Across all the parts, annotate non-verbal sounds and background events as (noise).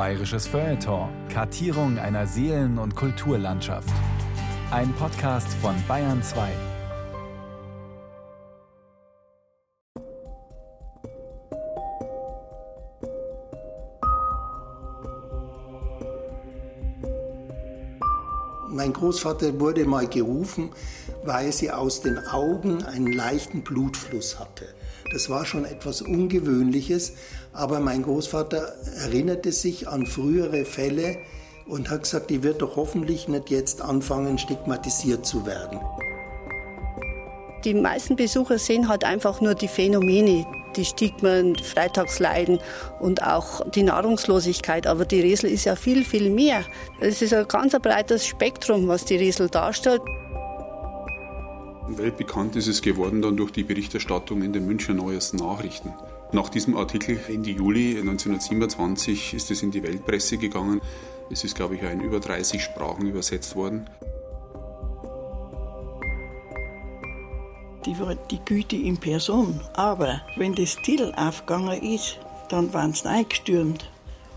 Bayerisches Feuilleton. Kartierung einer Seelen- und Kulturlandschaft. Ein Podcast von Bayern 2. Mein Großvater wurde mal gerufen, weil sie aus den Augen einen leichten Blutfluss hatte. Das war schon etwas Ungewöhnliches, aber mein Großvater erinnerte sich an frühere Fälle und hat gesagt, die wird doch hoffentlich nicht jetzt anfangen, stigmatisiert zu werden. Die meisten Besucher sehen halt einfach nur die Phänomene, die Stigmen, Freitagsleiden und auch die Nahrungslosigkeit. Aber die Riesel ist ja viel, viel mehr. Es ist ein ganz breites Spektrum, was die Riesel darstellt. Weltbekannt ist es geworden dann durch die Berichterstattung in den Münchner Neuesten Nachrichten. Nach diesem Artikel Ende Juli 1927 ist es in die Weltpresse gegangen. Es ist, glaube ich, in über 30 Sprachen übersetzt worden. Die war die Güte in Person. Aber wenn das Ziel aufgegangen ist, dann waren sie eingestürmt.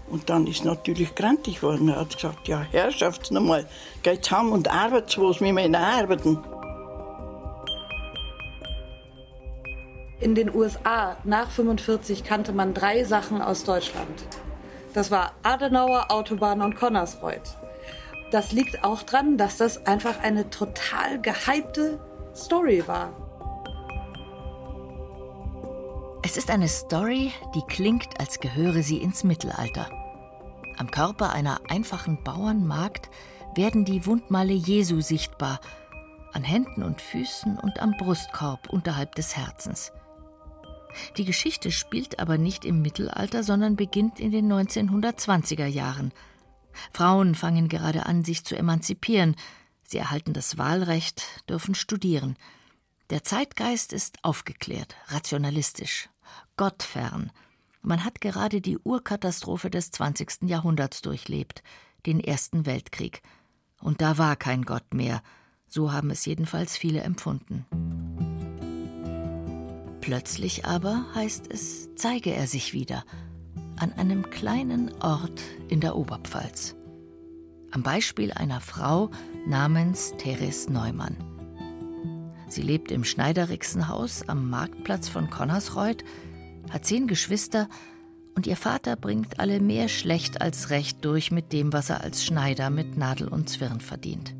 Und dann ist natürlich grantig geworden. Er hat gesagt, ja, Herrschaft, nochmal, geht heim und arbeitet was, wir müssen arbeiten. In den USA nach 45 kannte man drei Sachen aus Deutschland. Das war Adenauer, Autobahn und Connersreuth. Das liegt auch daran, dass das einfach eine total gehypte Story war. Es ist eine Story, die klingt, als gehöre sie ins Mittelalter. Am Körper einer einfachen Bauernmagd werden die Wundmale Jesu sichtbar, an Händen und Füßen und am Brustkorb unterhalb des Herzens. Die Geschichte spielt aber nicht im Mittelalter, sondern beginnt in den 1920er Jahren. Frauen fangen gerade an, sich zu emanzipieren. Sie erhalten das Wahlrecht, dürfen studieren. Der Zeitgeist ist aufgeklärt, rationalistisch, gottfern. Man hat gerade die Urkatastrophe des 20. Jahrhunderts durchlebt, den Ersten Weltkrieg. Und da war kein Gott mehr. So haben es jedenfalls viele empfunden. Plötzlich aber, heißt es, zeige er sich wieder an einem kleinen Ort in der Oberpfalz. Am Beispiel einer Frau namens Therese Neumann. Sie lebt im Schneiderixenhaus am Marktplatz von Connersreuth, hat zehn Geschwister und ihr Vater bringt alle mehr schlecht als recht durch mit dem, was er als Schneider mit Nadel und Zwirn verdient.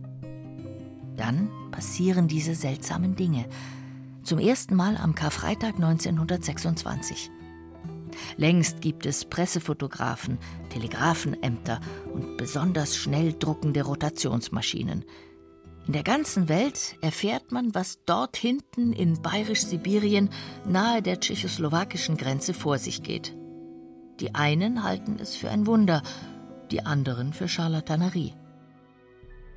Dann passieren diese seltsamen Dinge zum ersten Mal am Karfreitag 1926. Längst gibt es Pressefotografen, Telegrafenämter und besonders schnell druckende Rotationsmaschinen. In der ganzen Welt erfährt man, was dort hinten in bayerisch-Sibirien nahe der tschechoslowakischen Grenze vor sich geht. Die einen halten es für ein Wunder, die anderen für Charlatanerie.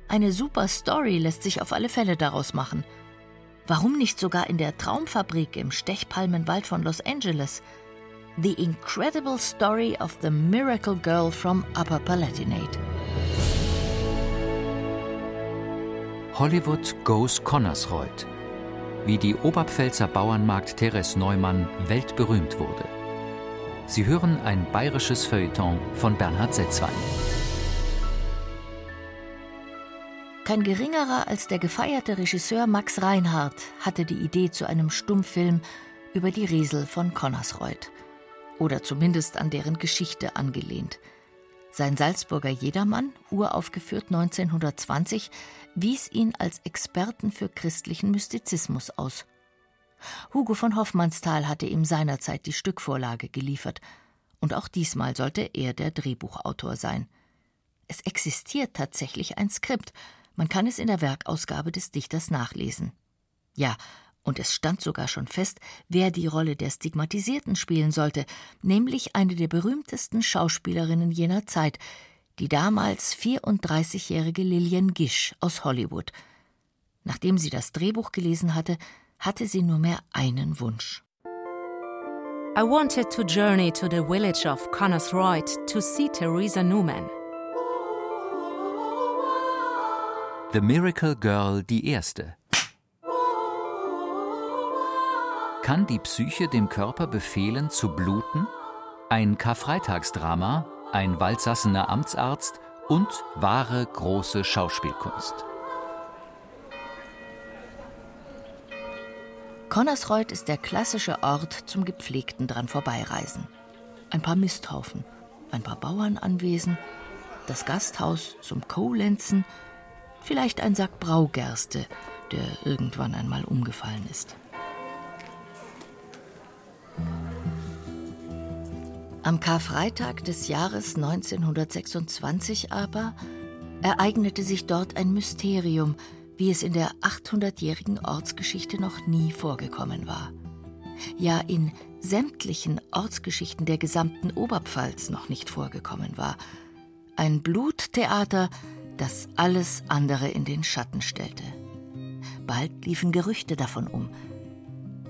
Eine super Story lässt sich auf alle Fälle daraus machen – Warum nicht sogar in der Traumfabrik im Stechpalmenwald von Los Angeles? The Incredible Story of the Miracle Girl from Upper Palatinate. Hollywood Goes Connersreuth. Wie die Oberpfälzer Bauernmarkt Therese Neumann weltberühmt wurde. Sie hören ein bayerisches Feuilleton von Bernhard Setzwein. Kein geringerer als der gefeierte Regisseur Max Reinhardt hatte die Idee zu einem Stummfilm über die Riesel von Connersreuth. Oder zumindest an deren Geschichte angelehnt. Sein Salzburger Jedermann, uraufgeführt 1920, wies ihn als Experten für christlichen Mystizismus aus. Hugo von Hoffmannsthal hatte ihm seinerzeit die Stückvorlage geliefert. Und auch diesmal sollte er der Drehbuchautor sein. Es existiert tatsächlich ein Skript, man kann es in der Werkausgabe des Dichters nachlesen. Ja, und es stand sogar schon fest, wer die Rolle der Stigmatisierten spielen sollte, nämlich eine der berühmtesten Schauspielerinnen jener Zeit, die damals 34-jährige Lillian Gish aus Hollywood. Nachdem sie das Drehbuch gelesen hatte, hatte sie nur mehr einen Wunsch. I wanted to journey to the village of Connersreuth to see Theresa Newman. The Miracle Girl die erste. Kann die Psyche dem Körper befehlen zu bluten? Ein Karfreitagsdrama ein Waldsassener Amtsarzt und wahre große Schauspielkunst. Connersreuth ist der klassische Ort zum gepflegten dran vorbeireisen. Ein paar Misthaufen, ein paar Bauernanwesen, das Gasthaus zum Kohlenzen, vielleicht ein Sack Braugerste, der irgendwann einmal umgefallen ist. Am Karfreitag des Jahres 1926 aber ereignete sich dort ein Mysterium, wie es in der 800-jährigen Ortsgeschichte noch nie vorgekommen war. Ja, in sämtlichen Ortsgeschichten der gesamten Oberpfalz noch nicht vorgekommen war. Ein Bluttheater, das alles andere in den Schatten stellte. Bald liefen Gerüchte davon um.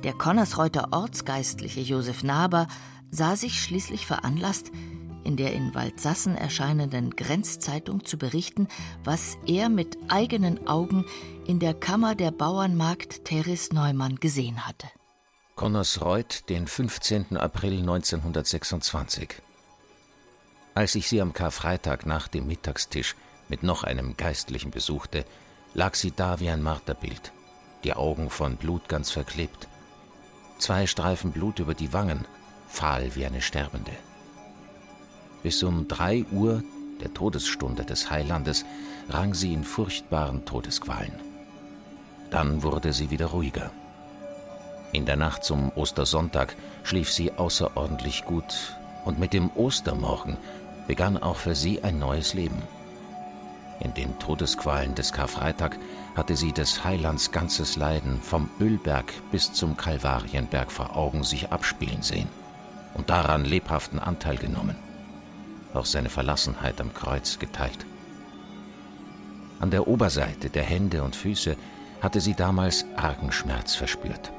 Der Konnersreuter Ortsgeistliche Josef Naber sah sich schließlich veranlasst, in der in Waldsassen erscheinenden Grenzzeitung zu berichten, was er mit eigenen Augen in der Kammer der Bauernmagd Teres Neumann gesehen hatte. Connersreuth, den 15. April 1926. Als ich sie am Karfreitag nach dem Mittagstisch mit noch einem Geistlichen besuchte, lag sie da wie ein Marterbild, die Augen von Blut ganz verklebt. Zwei Streifen Blut über die Wangen, fahl wie eine Sterbende. Bis um drei Uhr, der Todesstunde des Heilandes, rang sie in furchtbaren Todesqualen. Dann wurde sie wieder ruhiger. In der Nacht zum Ostersonntag schlief sie außerordentlich gut und mit dem Ostermorgen begann auch für sie ein neues Leben. In den Todesqualen des Karfreitag hatte sie des Heilands ganzes Leiden vom Ölberg bis zum Kalvarienberg vor Augen sich abspielen sehen und daran lebhaften Anteil genommen, auch seine Verlassenheit am Kreuz geteilt. An der Oberseite der Hände und Füße hatte sie damals argen Schmerz verspürt.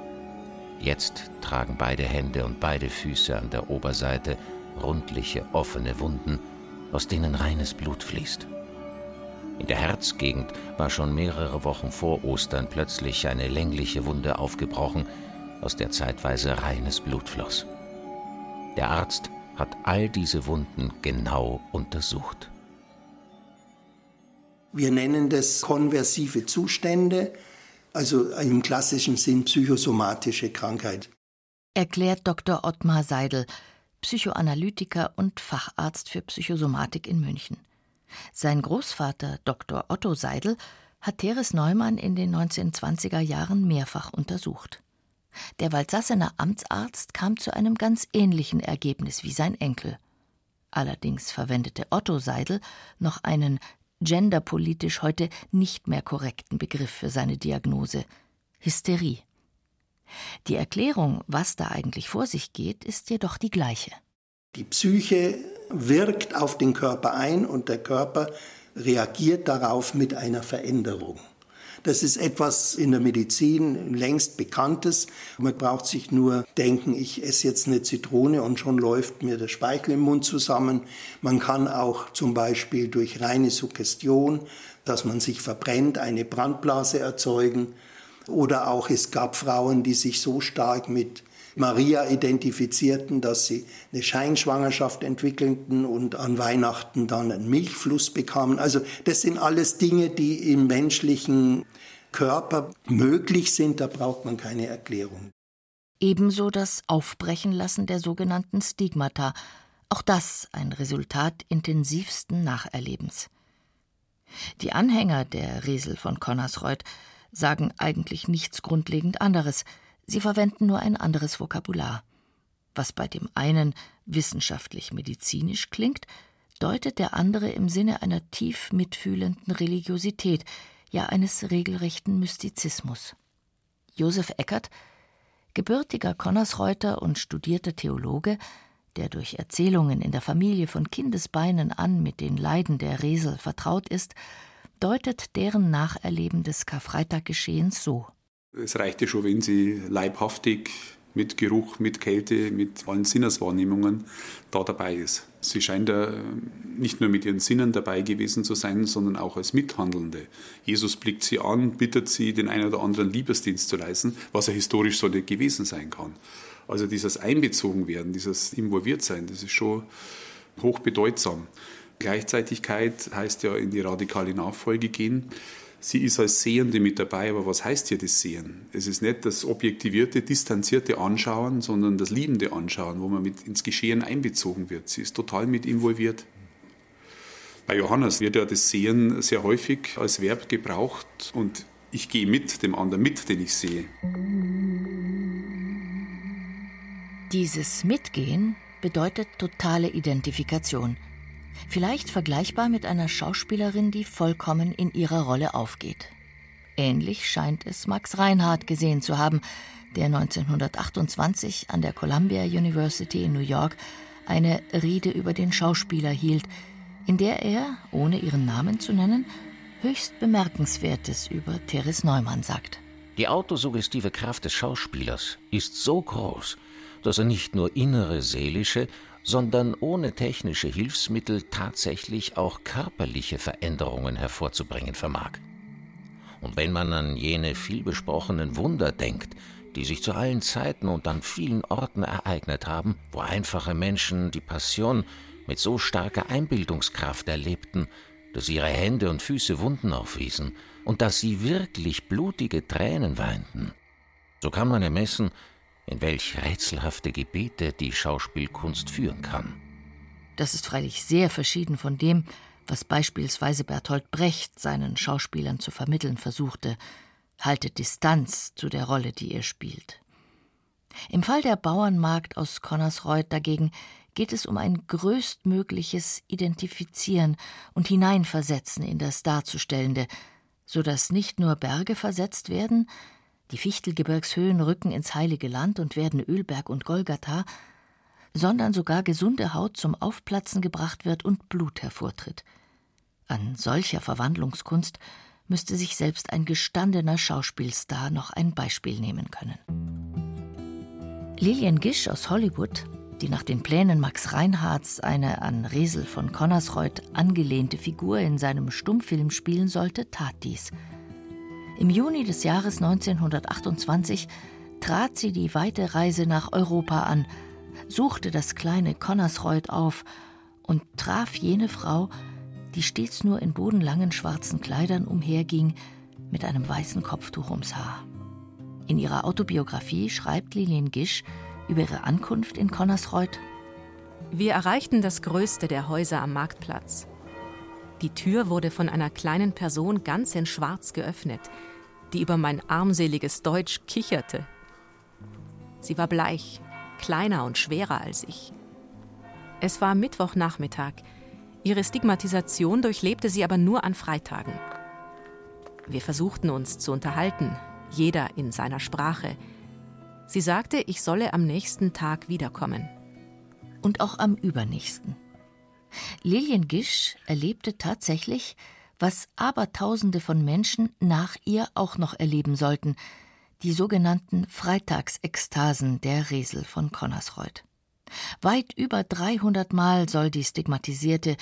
Jetzt tragen beide Hände und beide Füße an der Oberseite rundliche, offene Wunden, aus denen reines Blut fließt. In der Herzgegend war schon mehrere Wochen vor Ostern plötzlich eine längliche Wunde aufgebrochen, aus der zeitweise reines Blut floss. Der Arzt hat all diese Wunden genau untersucht. Wir nennen das konversive Zustände, also im klassischen Sinn psychosomatische Krankheit. Erklärt Dr. Ottmar Seidel, Psychoanalytiker und Facharzt für Psychosomatik in München. Sein Großvater Dr. Otto Seidel hat Teres Neumann in den 1920er Jahren mehrfach untersucht. Der Waldsassener Amtsarzt kam zu einem ganz ähnlichen Ergebnis wie sein Enkel. Allerdings verwendete Otto Seidel noch einen genderpolitisch heute nicht mehr korrekten Begriff für seine Diagnose Hysterie. Die Erklärung, was da eigentlich vor sich geht, ist jedoch die gleiche. Die Psyche wirkt auf den Körper ein und der Körper reagiert darauf mit einer Veränderung. Das ist etwas in der Medizin längst Bekanntes. Man braucht sich nur denken, ich esse jetzt eine Zitrone und schon läuft mir der Speichel im Mund zusammen. Man kann auch zum Beispiel durch reine Suggestion, dass man sich verbrennt, eine Brandblase erzeugen. Oder auch es gab Frauen, die sich so stark mit Maria identifizierten, dass sie eine Scheinschwangerschaft entwickelten und an Weihnachten dann einen Milchfluss bekamen. Also das sind alles Dinge, die im menschlichen Körper möglich sind, da braucht man keine Erklärung. Ebenso das Aufbrechenlassen der sogenannten Stigmata, auch das ein Resultat intensivsten Nacherlebens. Die Anhänger der Resel von Connersreuth sagen eigentlich nichts grundlegend anderes, Sie verwenden nur ein anderes Vokabular. Was bei dem einen wissenschaftlich-medizinisch klingt, deutet der andere im Sinne einer tief mitfühlenden Religiosität, ja eines regelrechten Mystizismus. Josef Eckert, gebürtiger Connersreuter und studierter Theologe, der durch Erzählungen in der Familie von Kindesbeinen an mit den Leiden der Resel vertraut ist, deutet deren Nacherleben des Karfreitaggeschehens so. Es reichte schon, wenn sie leibhaftig mit Geruch, mit Kälte, mit allen Sinneswahrnehmungen da dabei ist. Sie scheint ja nicht nur mit ihren Sinnen dabei gewesen zu sein, sondern auch als Mithandelnde. Jesus blickt sie an, bittet sie, den einen oder anderen Liebesdienst zu leisten, was ja historisch so nicht gewesen sein kann. Also dieses Einbezogenwerden, dieses Involviertsein, das ist schon hochbedeutsam. Gleichzeitigkeit heißt ja in die radikale Nachfolge gehen. Sie ist als Sehende mit dabei, aber was heißt hier das Sehen? Es ist nicht das objektivierte, distanzierte Anschauen, sondern das liebende Anschauen, wo man mit ins Geschehen einbezogen wird. Sie ist total mit involviert. Bei Johannes wird ja das Sehen sehr häufig als Verb gebraucht und ich gehe mit dem anderen mit, den ich sehe. Dieses Mitgehen bedeutet totale Identifikation. Vielleicht vergleichbar mit einer Schauspielerin, die vollkommen in ihrer Rolle aufgeht. Ähnlich scheint es Max Reinhardt gesehen zu haben, der 1928 an der Columbia University in New York eine Rede über den Schauspieler hielt, in der er, ohne ihren Namen zu nennen, höchst Bemerkenswertes über Teres Neumann sagt. Die autosuggestive Kraft des Schauspielers ist so groß, dass er nicht nur innere seelische, sondern ohne technische Hilfsmittel tatsächlich auch körperliche Veränderungen hervorzubringen vermag. Und wenn man an jene vielbesprochenen Wunder denkt, die sich zu allen Zeiten und an vielen Orten ereignet haben, wo einfache Menschen die Passion mit so starker Einbildungskraft erlebten, dass ihre Hände und Füße Wunden aufwiesen und dass sie wirklich blutige Tränen weinten, so kann man ermessen, in welch rätselhafte Gebete die Schauspielkunst führen kann. Das ist freilich sehr verschieden von dem, was beispielsweise Bertolt Brecht seinen Schauspielern zu vermitteln versuchte, haltet Distanz zu der Rolle, die ihr spielt. Im Fall der Bauernmarkt aus Connersreuth dagegen geht es um ein größtmögliches Identifizieren und Hineinversetzen in das Darzustellende, so dass nicht nur Berge versetzt werden, die Fichtelgebirgshöhen rücken ins heilige Land und werden Ölberg und Golgatha, sondern sogar gesunde Haut zum Aufplatzen gebracht wird und Blut hervortritt. An solcher Verwandlungskunst müsste sich selbst ein gestandener Schauspielstar noch ein Beispiel nehmen können. Lillian Gish aus Hollywood, die nach den Plänen Max Reinhardts eine an Resel von Connersreuth angelehnte Figur in seinem Stummfilm spielen sollte, tat dies – im Juni des Jahres 1928 trat sie die weite Reise nach Europa an, suchte das kleine Connersreuth auf und traf jene Frau, die stets nur in bodenlangen schwarzen Kleidern umherging, mit einem weißen Kopftuch ums Haar. In ihrer Autobiografie schreibt Lilien Gisch über ihre Ankunft in Connersreuth. Wir erreichten das größte der Häuser am Marktplatz. Die Tür wurde von einer kleinen Person ganz in Schwarz geöffnet, die über mein armseliges Deutsch kicherte. Sie war bleich, kleiner und schwerer als ich. Es war Mittwochnachmittag. Ihre Stigmatisation durchlebte sie aber nur an Freitagen. Wir versuchten uns zu unterhalten, jeder in seiner Sprache. Sie sagte, ich solle am nächsten Tag wiederkommen. Und auch am übernächsten. Lilien Gisch erlebte tatsächlich, was Abertausende von Menschen nach ihr auch noch erleben sollten, die sogenannten Freitagsekstasen der Resel von Connersreuth. Weit über 300 Mal soll die Stigmatisierte,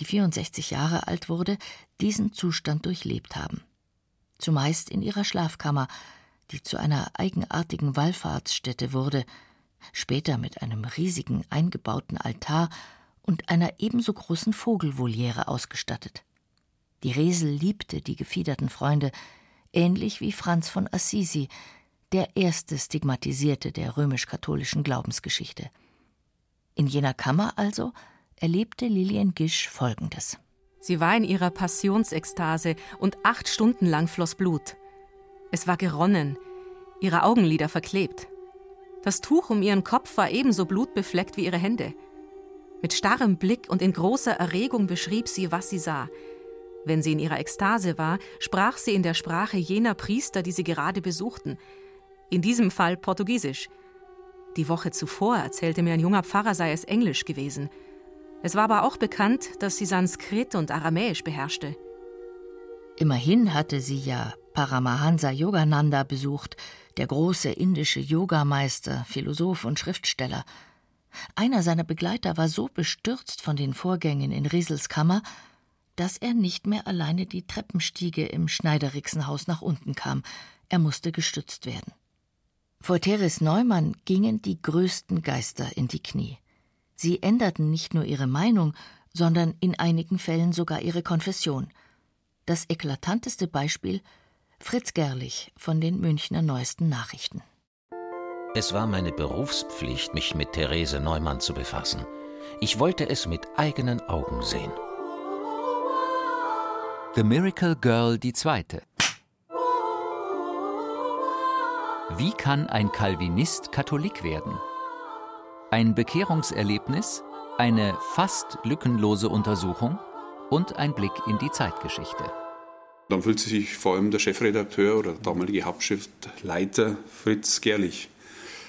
die 64 Jahre alt wurde, diesen Zustand durchlebt haben. Zumeist in ihrer Schlafkammer, die zu einer eigenartigen Wallfahrtsstätte wurde, später mit einem riesigen eingebauten Altar und einer ebenso großen Vogelvoliere ausgestattet. Die Resel liebte die gefiederten Freunde, ähnlich wie Franz von Assisi, der erste Stigmatisierte der römisch-katholischen Glaubensgeschichte. In jener Kammer also erlebte Lilien Gisch Folgendes. Sie war in ihrer Passionsekstase und acht Stunden lang floss Blut. Es war geronnen, ihre Augenlider verklebt. Das Tuch um ihren Kopf war ebenso blutbefleckt wie ihre Hände. Mit starrem Blick und in großer Erregung beschrieb sie, was sie sah – wenn sie in ihrer Ekstase war, sprach sie in der Sprache jener Priester, die sie gerade besuchten. In diesem Fall Portugiesisch. Die Woche zuvor erzählte mir ein junger Pfarrer, sei es Englisch gewesen. Es war aber auch bekannt, dass sie Sanskrit und Aramäisch beherrschte. Immerhin hatte sie ja Paramahansa Yogananda besucht, der große indische Yogameister, Philosoph und Schriftsteller. Einer seiner Begleiter war so bestürzt von den Vorgängen in Riesels Kammer, dass er nicht mehr alleine die Treppenstiege im Schneiderixenhaus nach unten kam. Er musste gestützt werden. Vor Teres Neumann gingen die größten Geister in die Knie. Sie änderten nicht nur ihre Meinung, sondern in einigen Fällen sogar ihre Konfession. Das eklatanteste Beispiel Fritz Gerlich von den Münchner Neuesten Nachrichten. Es war meine Berufspflicht, mich mit Therese Neumann zu befassen. Ich wollte es mit eigenen Augen sehen. The Miracle Girl die zweite. Wie kann ein Calvinist Katholik werden? Ein Bekehrungserlebnis, eine fast lückenlose Untersuchung und ein Blick in die Zeitgeschichte. Dann fühlt sich vor allem der Chefredakteur oder der damalige Hauptschriftleiter Fritz Gerlich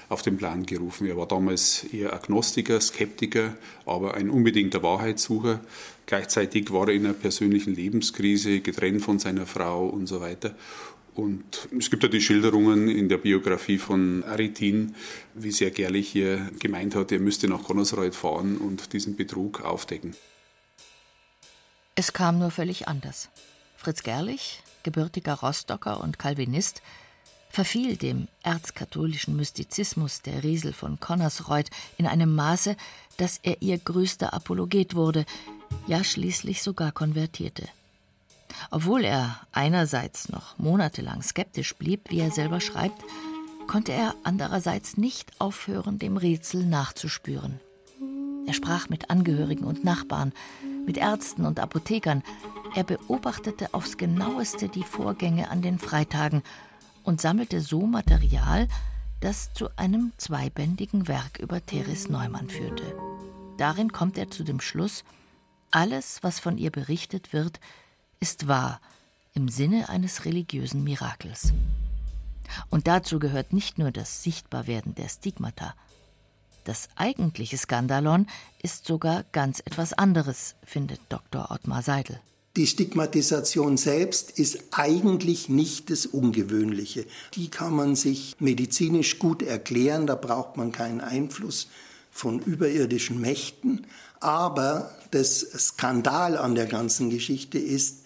auf den Plan gerufen. Er war damals eher Agnostiker, Skeptiker, aber ein unbedingter Wahrheitssucher. Gleichzeitig war er in einer persönlichen Lebenskrise, getrennt von seiner Frau und so weiter. Und es gibt ja die Schilderungen in der Biografie von Aritin, wie sehr Gerlich hier gemeint hat, er müsste nach Connersreuth fahren und diesen Betrug aufdecken. Es kam nur völlig anders. Fritz Gerlich, gebürtiger Rostocker und Calvinist, verfiel dem erzkatholischen Mystizismus der Riesel von Connersreuth in einem Maße, dass er ihr größter Apologet wurde, ja schließlich sogar konvertierte. Obwohl er einerseits noch monatelang skeptisch blieb, wie er selber schreibt, konnte er andererseits nicht aufhören, dem Rätsel nachzuspüren. Er sprach mit Angehörigen und Nachbarn, mit Ärzten und Apothekern. Er beobachtete aufs genaueste die Vorgänge an den Freitagen und sammelte so Material, das zu einem zweibändigen Werk über Therese Neumann führte. Darin kommt er zu dem Schluss, alles, was von ihr berichtet wird, ist wahr im Sinne eines religiösen Mirakels. Und dazu gehört nicht nur das Sichtbarwerden der Stigmata. Das eigentliche Skandalon ist sogar ganz etwas anderes, findet Dr. Ottmar Seidel. Die Stigmatisation selbst ist eigentlich nicht das Ungewöhnliche. Die kann man sich medizinisch gut erklären, da braucht man keinen Einfluss von überirdischen Mächten. Aber das Skandal an der ganzen Geschichte ist,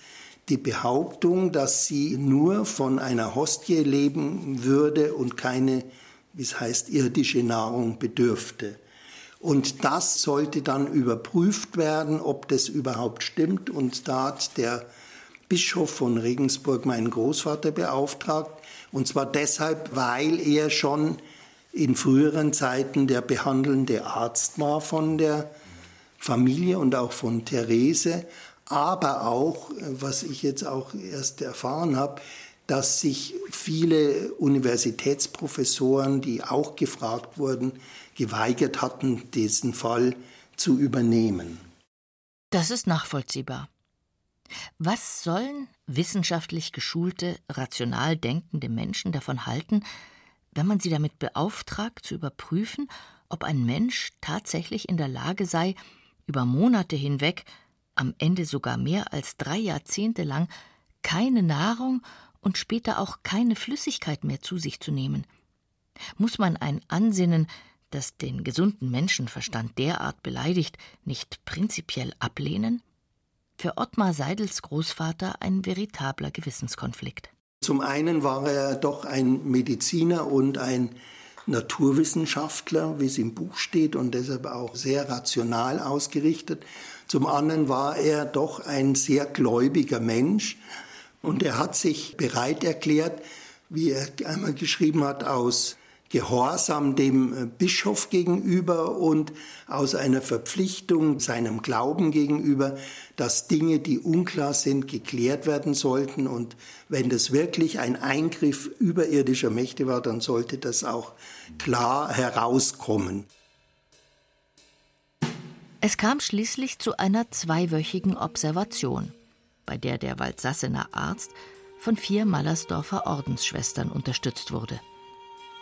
die Behauptung, dass sie nur von einer Hostie leben würde und keine, wie es heißt, irdische Nahrung bedürfte. Und das sollte dann überprüft werden, ob das überhaupt stimmt. Und da hat der Bischof von Regensburg meinen Großvater beauftragt. Und zwar deshalb, weil er schon in früheren Zeiten der behandelnde Arzt war von der Familie und auch von Therese aber auch, was ich jetzt auch erst erfahren habe, dass sich viele Universitätsprofessoren, die auch gefragt wurden, geweigert hatten, diesen Fall zu übernehmen. Das ist nachvollziehbar. Was sollen wissenschaftlich geschulte, rational denkende Menschen davon halten, wenn man sie damit beauftragt, zu überprüfen, ob ein Mensch tatsächlich in der Lage sei, über Monate hinweg am Ende sogar mehr als drei Jahrzehnte lang keine Nahrung und später auch keine Flüssigkeit mehr zu sich zu nehmen. Muss man ein Ansinnen, das den gesunden Menschenverstand derart beleidigt, nicht prinzipiell ablehnen? Für Ottmar Seidels Großvater ein veritabler Gewissenskonflikt. Zum einen war er doch ein Mediziner und ein Naturwissenschaftler, wie es im Buch steht, und deshalb auch sehr rational ausgerichtet. Zum anderen war er doch ein sehr gläubiger Mensch und er hat sich bereit erklärt, wie er einmal geschrieben hat, aus Gehorsam dem Bischof gegenüber und aus einer Verpflichtung seinem Glauben gegenüber, dass Dinge, die unklar sind, geklärt werden sollten. Und wenn das wirklich ein Eingriff überirdischer Mächte war, dann sollte das auch klar herauskommen. Es kam schließlich zu einer zweiwöchigen Observation, bei der der Waldsassener Arzt von vier Mallersdorfer Ordensschwestern unterstützt wurde.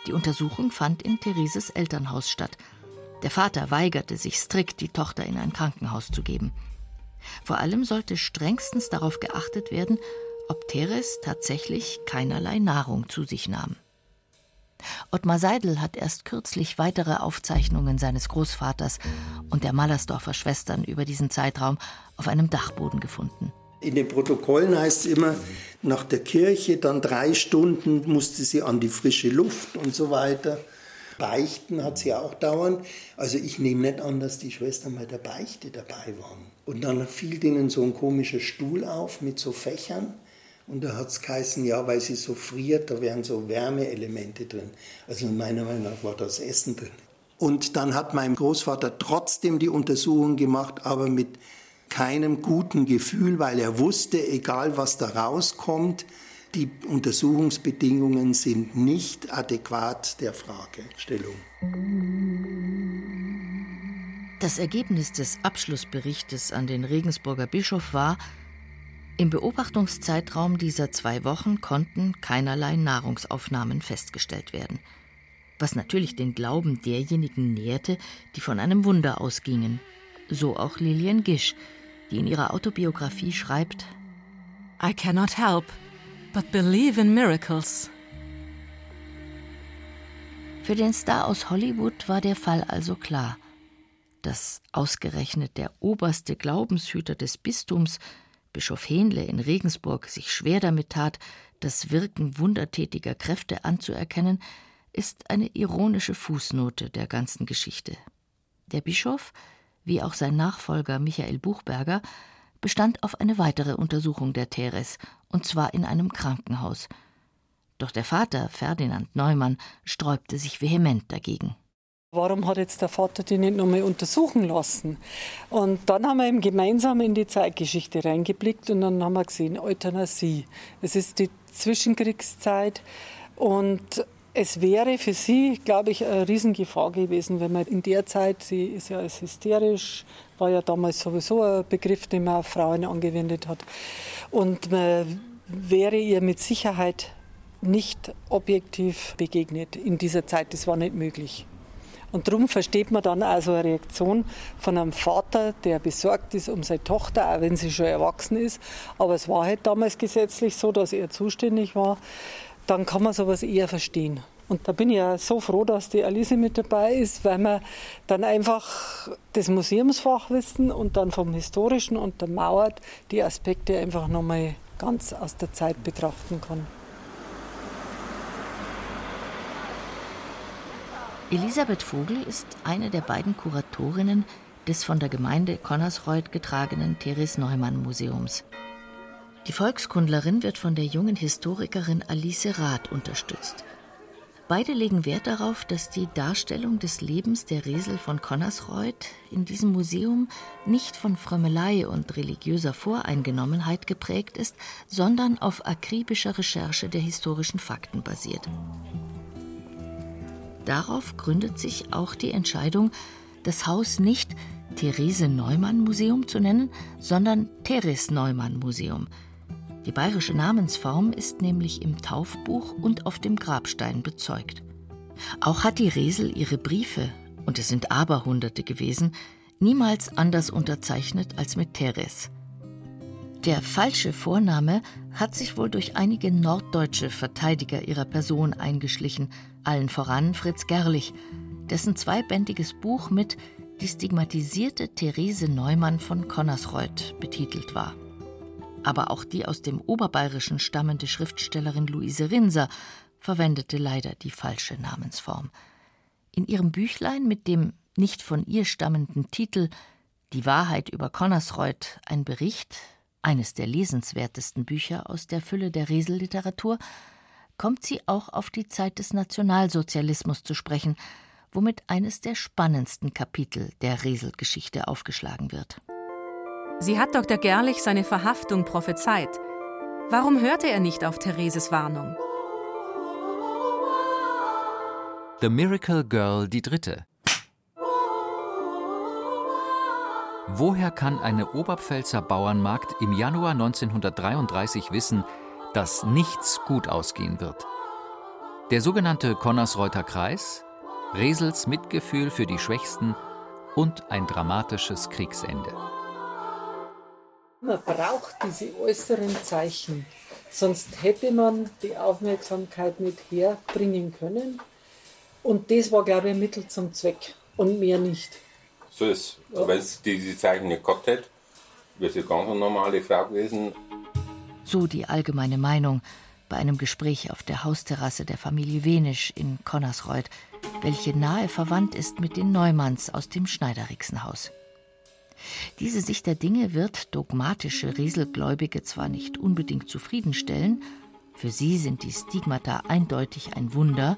Die Untersuchung fand in Thereses Elternhaus statt. Der Vater weigerte sich strikt, die Tochter in ein Krankenhaus zu geben. Vor allem sollte strengstens darauf geachtet werden, ob Teres tatsächlich keinerlei Nahrung zu sich nahm. Ottmar Seidel hat erst kürzlich weitere Aufzeichnungen seines Großvaters und der Mallersdorfer Schwestern über diesen Zeitraum auf einem Dachboden gefunden. In den Protokollen heißt es immer, nach der Kirche dann drei Stunden musste sie an die frische Luft und so weiter. Beichten hat sie auch dauernd. Also ich nehme nicht an, dass die Schwestern bei der Beichte dabei waren. Und dann fiel denen so ein komischer Stuhl auf mit so Fächern. Und da hat es geheißen, ja, weil sie so friert, da wären so Wärmeelemente drin. Also meiner Meinung nach war das Essen drin. Und dann hat mein Großvater trotzdem die Untersuchung gemacht, aber mit keinem guten Gefühl, weil er wusste, egal was da rauskommt, die Untersuchungsbedingungen sind nicht adäquat der Fragestellung. Das Ergebnis des Abschlussberichtes an den Regensburger Bischof war, im Beobachtungszeitraum dieser zwei Wochen konnten keinerlei Nahrungsaufnahmen festgestellt werden, was natürlich den Glauben derjenigen nährte, die von einem Wunder ausgingen. So auch Lilian Gisch, die in ihrer Autobiografie schreibt: I cannot help but believe in miracles. Für den Star aus Hollywood war der Fall also klar. Dass ausgerechnet der oberste Glaubenshüter des Bistums Bischof Hähnle in Regensburg sich schwer damit tat, das Wirken wundertätiger Kräfte anzuerkennen, ist eine ironische Fußnote der ganzen Geschichte. Der Bischof, wie auch sein Nachfolger Michael Buchberger, bestand auf eine weitere Untersuchung der Teres, und zwar in einem Krankenhaus. Doch der Vater, Ferdinand Neumann, sträubte sich vehement dagegen. Warum hat jetzt der Vater die nicht nochmal untersuchen lassen? Und dann haben wir eben gemeinsam in die Zeitgeschichte reingeblickt und dann haben wir gesehen, Euthanasie. Es ist die Zwischenkriegszeit und es wäre für sie, glaube ich, eine Riesengefahr gewesen, wenn man in der Zeit, sie ist ja als hysterisch, war ja damals sowieso ein Begriff, den man auf Frauen angewendet hat. Und man wäre ihr mit Sicherheit nicht objektiv begegnet in dieser Zeit. Das war nicht möglich. Und darum versteht man dann also eine Reaktion von einem Vater, der besorgt ist um seine Tochter, auch wenn sie schon erwachsen ist. Aber es war halt damals gesetzlich so, dass er zuständig war. Dann kann man sowas eher verstehen. Und da bin ich ja so froh, dass die Alice mit dabei ist, weil man dann einfach das Museumsfachwissen und dann vom Historischen untermauert die Aspekte einfach nochmal ganz aus der Zeit betrachten kann. Elisabeth Vogel ist eine der beiden Kuratorinnen des von der Gemeinde Connersreuth getragenen Therese Neumann Museums. Die Volkskundlerin wird von der jungen Historikerin Alice Rath unterstützt. Beide legen Wert darauf, dass die Darstellung des Lebens der Resel von Connersreuth in diesem Museum nicht von Frömmelei und religiöser Voreingenommenheit geprägt ist, sondern auf akribischer Recherche der historischen Fakten basiert. Darauf gründet sich auch die Entscheidung, das Haus nicht Therese Neumann Museum zu nennen, sondern Teres Neumann Museum. Die bayerische Namensform ist nämlich im Taufbuch und auf dem Grabstein bezeugt. Auch hat die Resel ihre Briefe, und es sind Aberhunderte gewesen, niemals anders unterzeichnet als mit Teres. Der falsche Vorname hat sich wohl durch einige norddeutsche Verteidiger ihrer Person eingeschlichen, allen voran Fritz Gerlich, dessen zweibändiges Buch mit Die stigmatisierte Therese Neumann von Connersreuth betitelt war. Aber auch die aus dem Oberbayerischen stammende Schriftstellerin Luise Rinser verwendete leider die falsche Namensform. In ihrem Büchlein mit dem nicht von ihr stammenden Titel Die Wahrheit über Connersreuth, ein Bericht, eines der lesenswertesten Bücher aus der Fülle der Reselliteratur, kommt sie auch auf die Zeit des Nationalsozialismus zu sprechen, womit eines der spannendsten Kapitel der Reselgeschichte aufgeschlagen wird. Sie hat Dr. Gerlich seine Verhaftung prophezeit. Warum hörte er nicht auf Thereses Warnung? The Miracle Girl die Dritte Woher kann eine Oberpfälzer Bauernmagd im Januar 1933 wissen, dass nichts gut ausgehen wird? Der sogenannte Konnersreuter Kreis, Resels Mitgefühl für die Schwächsten und ein dramatisches Kriegsende. Man braucht diese äußeren Zeichen, sonst hätte man die Aufmerksamkeit nicht herbringen können. Und das war, glaube ich, ein Mittel zum Zweck und mehr nicht. So ist ja. Wenn es diese Zeichen nicht gehabt hätte, wäre sie ganz eine normale Frau gewesen. So die allgemeine Meinung. bei einem Gespräch auf der Hausterrasse der Familie Wenisch in Connersreuth, welche nahe verwandt ist mit den Neumanns aus dem Schneiderixenhaus. Diese Sicht der Dinge wird dogmatische Rieselgläubige zwar nicht unbedingt zufriedenstellen, für sie sind die Stigmata eindeutig ein Wunder,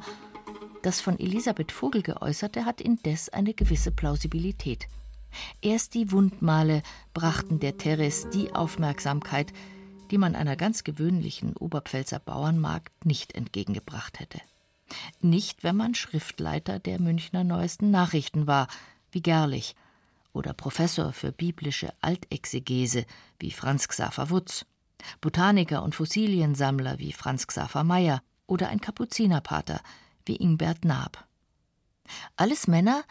das von Elisabeth Vogel geäußerte hat indes eine gewisse Plausibilität. Erst die Wundmale brachten der Teres die Aufmerksamkeit, die man einer ganz gewöhnlichen Oberpfälzer Bauernmarkt nicht entgegengebracht hätte. Nicht, wenn man Schriftleiter der Münchner Neuesten Nachrichten war, wie Gerlich, oder Professor für biblische Altexegese wie Franz Xaver Wutz, Botaniker und Fossiliensammler wie Franz Xaver Meyer oder ein Kapuzinerpater wie Ingbert Naab. Alles Männer,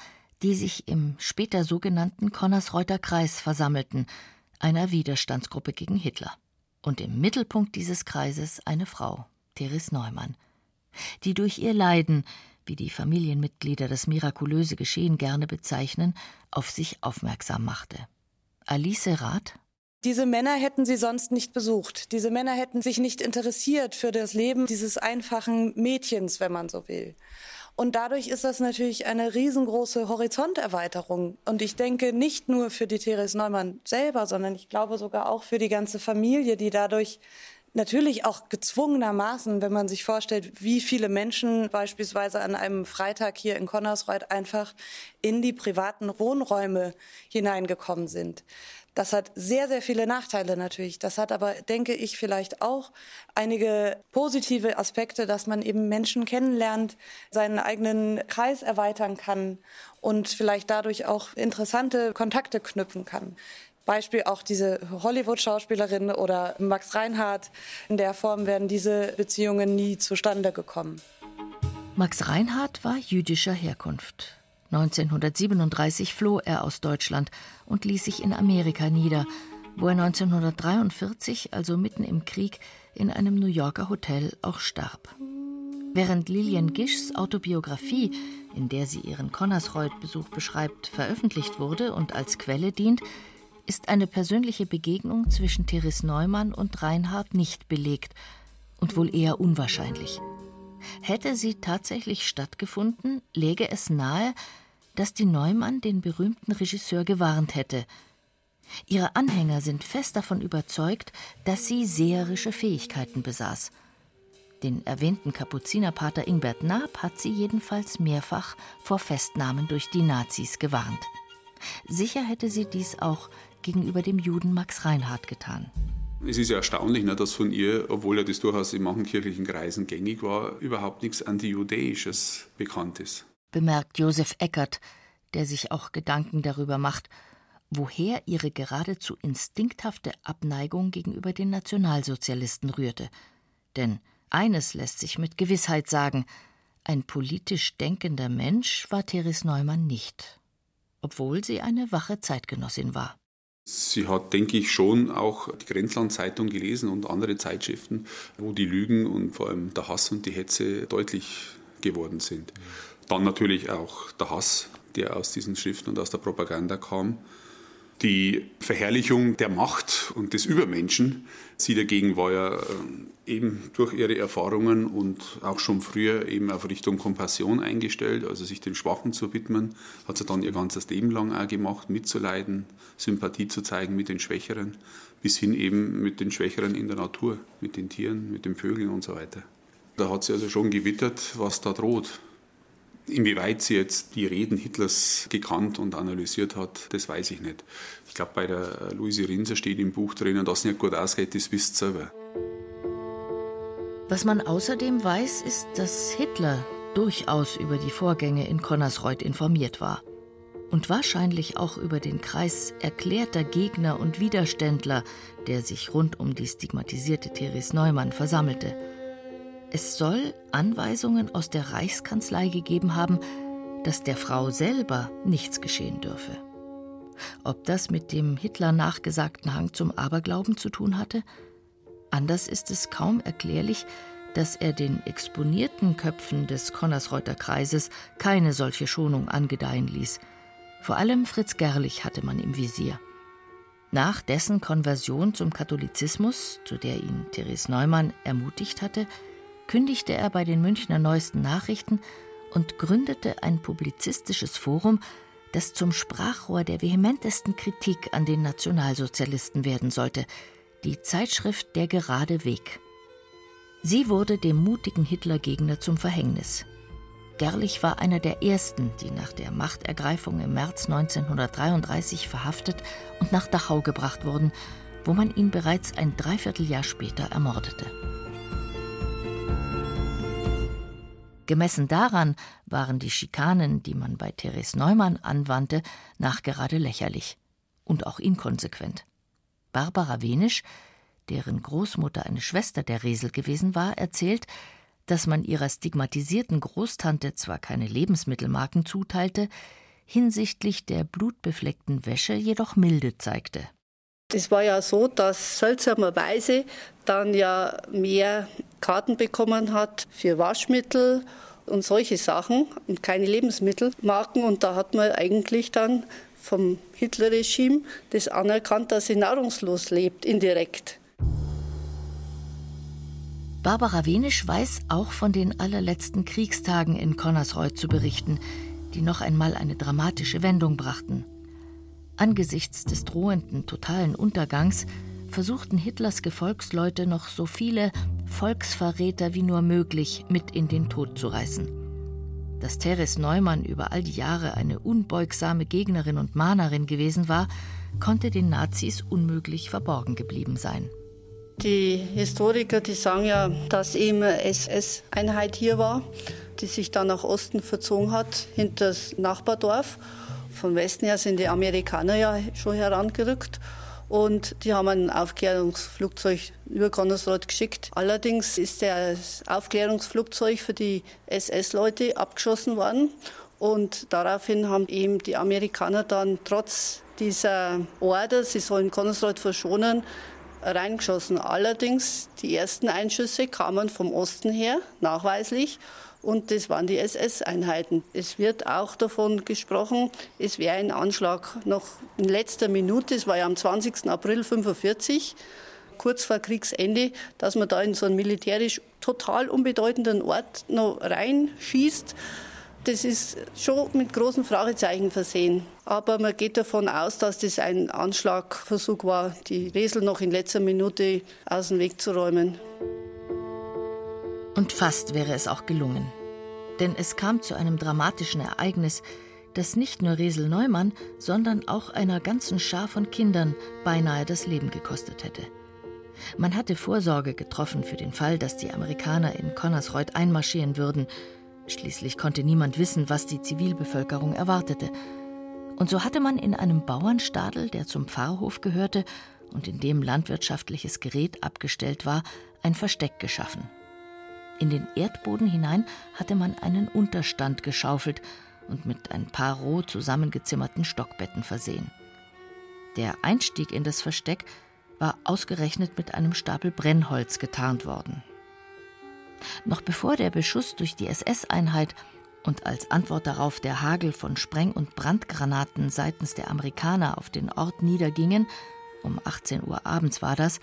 die sich im später sogenannten Konnersreuter Kreis versammelten, einer Widerstandsgruppe gegen Hitler. Und im Mittelpunkt dieses Kreises eine Frau, Therese Neumann, die durch ihr Leiden wie die Familienmitglieder das mirakulöse Geschehen gerne bezeichnen, auf sich aufmerksam machte. Alice Rath diese Männer hätten sie sonst nicht besucht. Diese Männer hätten sich nicht interessiert für das Leben dieses einfachen Mädchens, wenn man so will. Und dadurch ist das natürlich eine riesengroße Horizonterweiterung. Und ich denke nicht nur für die Therese Neumann selber, sondern ich glaube sogar auch für die ganze Familie, die dadurch Natürlich auch gezwungenermaßen, wenn man sich vorstellt, wie viele Menschen beispielsweise an einem Freitag hier in Connersreuth einfach in die privaten Wohnräume hineingekommen sind. Das hat sehr, sehr viele Nachteile natürlich. Das hat aber, denke ich, vielleicht auch einige positive Aspekte, dass man eben Menschen kennenlernt, seinen eigenen Kreis erweitern kann und vielleicht dadurch auch interessante Kontakte knüpfen kann. Beispiel auch diese Hollywood-Schauspielerin oder Max Reinhardt. In der Form wären diese Beziehungen nie zustande gekommen. Max Reinhardt war jüdischer Herkunft. 1937 floh er aus Deutschland und ließ sich in Amerika nieder, wo er 1943, also mitten im Krieg, in einem New Yorker Hotel auch starb. Während Lillian Gischs Autobiografie, in der sie ihren Connersreuth-Besuch beschreibt, veröffentlicht wurde und als Quelle dient, ist eine persönliche Begegnung zwischen Therese Neumann und Reinhard nicht belegt und wohl eher unwahrscheinlich. Hätte sie tatsächlich stattgefunden, läge es nahe, dass die Neumann den berühmten Regisseur gewarnt hätte. Ihre Anhänger sind fest davon überzeugt, dass sie seherische Fähigkeiten besaß. Den erwähnten Kapuzinerpater Ingbert Naab hat sie jedenfalls mehrfach vor Festnahmen durch die Nazis gewarnt. Sicher hätte sie dies auch gegenüber dem Juden Max Reinhardt getan. Es ist ja erstaunlich, ne, dass von ihr, obwohl ja das durchaus in manchen kirchlichen Kreisen gängig war, überhaupt nichts Antijudäisches bekannt ist. Bemerkt Josef Eckert, der sich auch Gedanken darüber macht, woher ihre geradezu instinkthafte Abneigung gegenüber den Nationalsozialisten rührte. Denn eines lässt sich mit Gewissheit sagen: ein politisch denkender Mensch war Therese Neumann nicht, obwohl sie eine wache Zeitgenossin war. Sie hat, denke ich, schon auch die Grenzland-Zeitung gelesen und andere Zeitschriften, wo die Lügen und vor allem der Hass und die Hetze deutlich geworden sind. Dann natürlich auch der Hass, der aus diesen Schriften und aus der Propaganda kam die Verherrlichung der Macht und des Übermenschen. Sie dagegen war ja äh, eben durch ihre Erfahrungen und auch schon früher eben auf Richtung Kompassion eingestellt, also sich den Schwachen zu widmen, hat sie dann ihr ganzes Leben lang auch gemacht, mitzuleiden, Sympathie zu zeigen mit den Schwächeren, bis hin eben mit den Schwächeren in der Natur, mit den Tieren, mit den Vögeln und so weiter. Da hat sie also schon gewittert, was da droht. Inwieweit sie jetzt die Reden Hitlers gekannt und analysiert hat, das weiß ich nicht. Ich glaube, bei der Luise Rinser steht im Buch drinnen, dass es nicht gut ausgeht, das wisst ihr selber. Was man außerdem weiß, ist, dass Hitler durchaus über die Vorgänge in Connersreuth informiert war. Und wahrscheinlich auch über den Kreis erklärter Gegner und Widerständler, der sich rund um die stigmatisierte Therese Neumann versammelte. Es soll Anweisungen aus der Reichskanzlei gegeben haben, dass der Frau selber nichts geschehen dürfe. Ob das mit dem Hitler nachgesagten Hang zum Aberglauben zu tun hatte? Anders ist es kaum erklärlich, dass er den exponierten Köpfen des Konnersreuter Kreises keine solche Schonung angedeihen ließ. Vor allem Fritz Gerlich hatte man im Visier. Nach dessen Konversion zum Katholizismus, zu der ihn Therese Neumann ermutigt hatte, kündigte er bei den Münchner Neuesten Nachrichten und gründete ein publizistisches Forum, das zum Sprachrohr der vehementesten Kritik an den Nationalsozialisten werden sollte, die Zeitschrift Der gerade Weg. Sie wurde dem mutigen Hitlergegner zum Verhängnis. Gerlich war einer der ersten, die nach der Machtergreifung im März 1933 verhaftet und nach Dachau gebracht wurden, wo man ihn bereits ein Dreivierteljahr später ermordete. Gemessen daran waren die Schikanen, die man bei Therese Neumann anwandte, nachgerade lächerlich und auch inkonsequent. Barbara Wenisch, deren Großmutter eine Schwester der Resel gewesen war, erzählt, dass man ihrer stigmatisierten Großtante zwar keine Lebensmittelmarken zuteilte, hinsichtlich der blutbefleckten Wäsche jedoch Milde zeigte. Es war ja so, dass seltsamerweise dann ja mehr Karten bekommen hat für Waschmittel und solche Sachen und keine Lebensmittelmarken. Und da hat man eigentlich dann vom Hitlerregime das anerkannt, dass sie nahrungslos lebt, indirekt. Barbara Wenisch weiß auch von den allerletzten Kriegstagen in Connersreuth zu berichten, die noch einmal eine dramatische Wendung brachten. Angesichts des drohenden totalen Untergangs versuchten Hitlers Gefolgsleute noch so viele Volksverräter wie nur möglich mit in den Tod zu reißen. Dass Therese Neumann über all die Jahre eine unbeugsame Gegnerin und Mahnerin gewesen war, konnte den Nazis unmöglich verborgen geblieben sein. Die Historiker, die sagen ja, dass eben SS-Einheit hier war, die sich dann nach Osten verzogen hat, hinter das Nachbardorf. Von Westen her sind die Amerikaner ja schon herangerückt. Und die haben ein Aufklärungsflugzeug über Konnersreuth geschickt. Allerdings ist das Aufklärungsflugzeug für die SS-Leute abgeschossen worden. Und daraufhin haben eben die Amerikaner dann trotz dieser Order, sie sollen Konnersreuth verschonen, reingeschossen. Allerdings, die ersten Einschüsse kamen vom Osten her, nachweislich. Und das waren die SS-Einheiten. Es wird auch davon gesprochen, es wäre ein Anschlag noch in letzter Minute, es war ja am 20. April 1945, kurz vor Kriegsende, dass man da in so einen militärisch total unbedeutenden Ort noch reinschießt. Das ist schon mit großen Fragezeichen versehen. Aber man geht davon aus, dass das ein Anschlagversuch war, die Resel noch in letzter Minute aus dem Weg zu räumen. Und fast wäre es auch gelungen. Denn es kam zu einem dramatischen Ereignis, das nicht nur Resel Neumann, sondern auch einer ganzen Schar von Kindern beinahe das Leben gekostet hätte. Man hatte Vorsorge getroffen für den Fall, dass die Amerikaner in Connersreuth einmarschieren würden Schließlich konnte niemand wissen, was die Zivilbevölkerung erwartete. Und so hatte man in einem Bauernstadel, der zum Pfarrhof gehörte und in dem landwirtschaftliches Gerät abgestellt war, ein Versteck geschaffen. In den Erdboden hinein hatte man einen Unterstand geschaufelt und mit ein paar roh zusammengezimmerten Stockbetten versehen. Der Einstieg in das Versteck war ausgerechnet mit einem Stapel Brennholz getarnt worden. Noch bevor der Beschuss durch die SS-Einheit und als Antwort darauf der Hagel von Spreng- und Brandgranaten seitens der Amerikaner auf den Ort niedergingen, um 18 Uhr abends war das,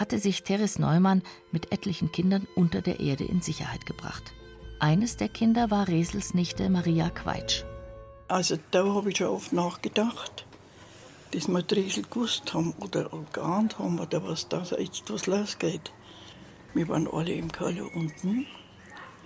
hatte sich Teres Neumann mit etlichen Kindern unter der Erde in Sicherheit gebracht. Eines der Kinder war Resels Nichte Maria Queitsch. Also da habe ich schon oft nachgedacht, dass wir Resel gewusst haben oder geahnt haben, oder was da jetzt was losgeht. Wir waren alle im Keller unten.